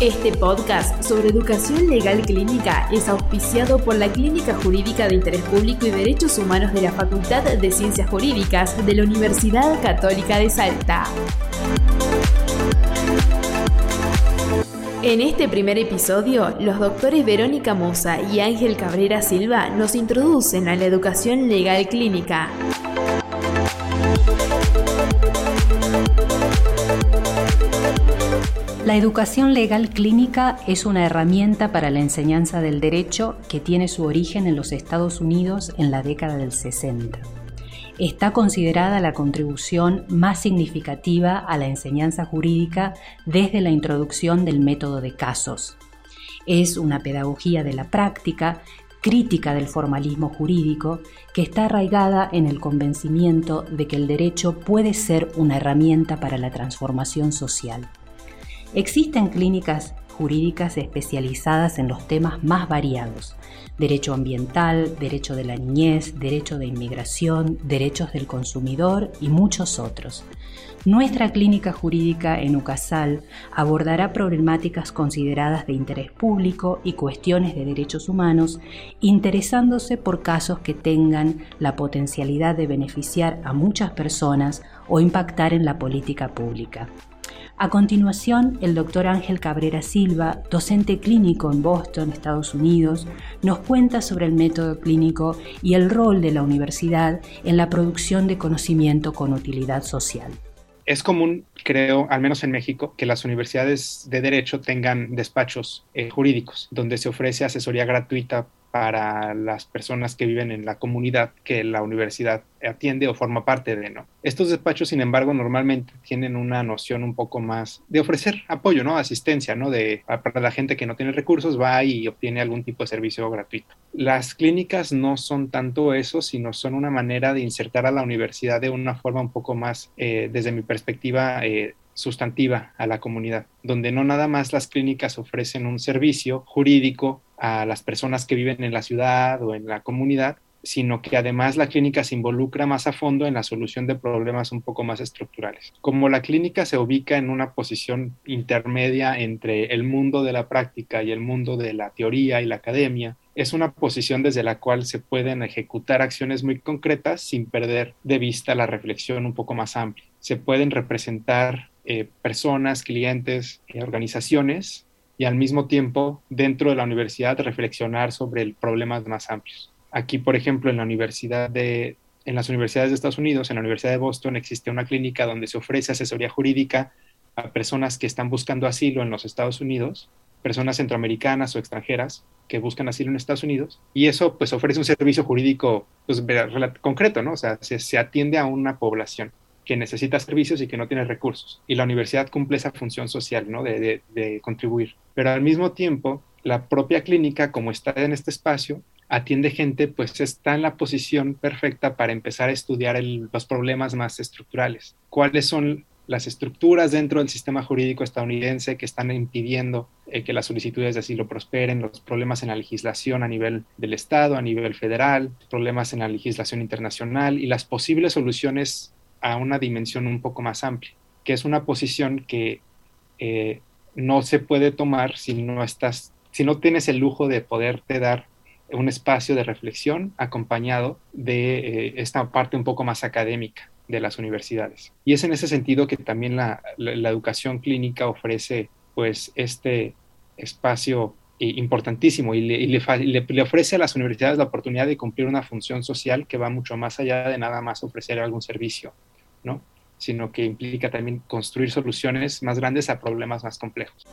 Este podcast sobre educación legal clínica es auspiciado por la Clínica Jurídica de Interés Público y Derechos Humanos de la Facultad de Ciencias Jurídicas de la Universidad Católica de Salta. En este primer episodio, los doctores Verónica Mosa y Ángel Cabrera Silva nos introducen a la educación legal clínica. La educación legal clínica es una herramienta para la enseñanza del derecho que tiene su origen en los Estados Unidos en la década del 60. Está considerada la contribución más significativa a la enseñanza jurídica desde la introducción del método de casos. Es una pedagogía de la práctica crítica del formalismo jurídico que está arraigada en el convencimiento de que el derecho puede ser una herramienta para la transformación social. Existen clínicas jurídicas especializadas en los temas más variados, derecho ambiental, derecho de la niñez, derecho de inmigración, derechos del consumidor y muchos otros. Nuestra clínica jurídica en UCASAL abordará problemáticas consideradas de interés público y cuestiones de derechos humanos, interesándose por casos que tengan la potencialidad de beneficiar a muchas personas o impactar en la política pública. A continuación, el doctor Ángel Cabrera Silva, docente clínico en Boston, Estados Unidos, nos cuenta sobre el método clínico y el rol de la universidad en la producción de conocimiento con utilidad social. Es común, creo, al menos en México, que las universidades de derecho tengan despachos eh, jurídicos donde se ofrece asesoría gratuita para las personas que viven en la comunidad que la universidad atiende o forma parte de, ¿no? Estos despachos, sin embargo, normalmente tienen una noción un poco más de ofrecer apoyo, ¿no? Asistencia, ¿no? De, para la gente que no tiene recursos, va y obtiene algún tipo de servicio gratuito. Las clínicas no son tanto eso, sino son una manera de insertar a la universidad de una forma un poco más, eh, desde mi perspectiva, eh, sustantiva a la comunidad, donde no nada más las clínicas ofrecen un servicio jurídico a las personas que viven en la ciudad o en la comunidad, sino que además la clínica se involucra más a fondo en la solución de problemas un poco más estructurales. Como la clínica se ubica en una posición intermedia entre el mundo de la práctica y el mundo de la teoría y la academia, es una posición desde la cual se pueden ejecutar acciones muy concretas sin perder de vista la reflexión un poco más amplia. Se pueden representar eh, personas, clientes, eh, organizaciones y al mismo tiempo dentro de la universidad reflexionar sobre problemas más amplios. Aquí, por ejemplo, en la universidad de, en las universidades de Estados Unidos, en la Universidad de Boston, existe una clínica donde se ofrece asesoría jurídica a personas que están buscando asilo en los Estados Unidos, personas centroamericanas o extranjeras que buscan asilo en Estados Unidos, y eso pues ofrece un servicio jurídico pues, concreto, ¿no? O sea, se atiende a una población que necesita servicios y que no tiene recursos. Y la universidad cumple esa función social, ¿no? De, contribuir. Pero al mismo tiempo, la propia clínica, como está en este espacio, atiende gente, pues está en la posición perfecta para empezar a estudiar los problemas más estructurales. ¿Cuáles son las estructuras dentro del sistema jurídico estadounidense que están impidiendo eh, que las solicitudes de asilo prosperen, los problemas en la legislación a nivel del Estado, a nivel federal, problemas en la legislación internacional y las posibles soluciones a una dimensión un poco más amplia, que es una posición que eh, no se puede tomar si no estás, si no tienes el lujo de poderte dar un espacio de reflexión acompañado de eh, esta parte un poco más académica de las universidades. Y es en ese sentido que también la, educación clínica ofrece pues este espacio importantísimo y, le, ofrece a las universidades la oportunidad de cumplir una función social que va mucho más allá de nada más ofrecer algún servicio ¿no? sino que implica también construir soluciones más grandes a problemas más complejos.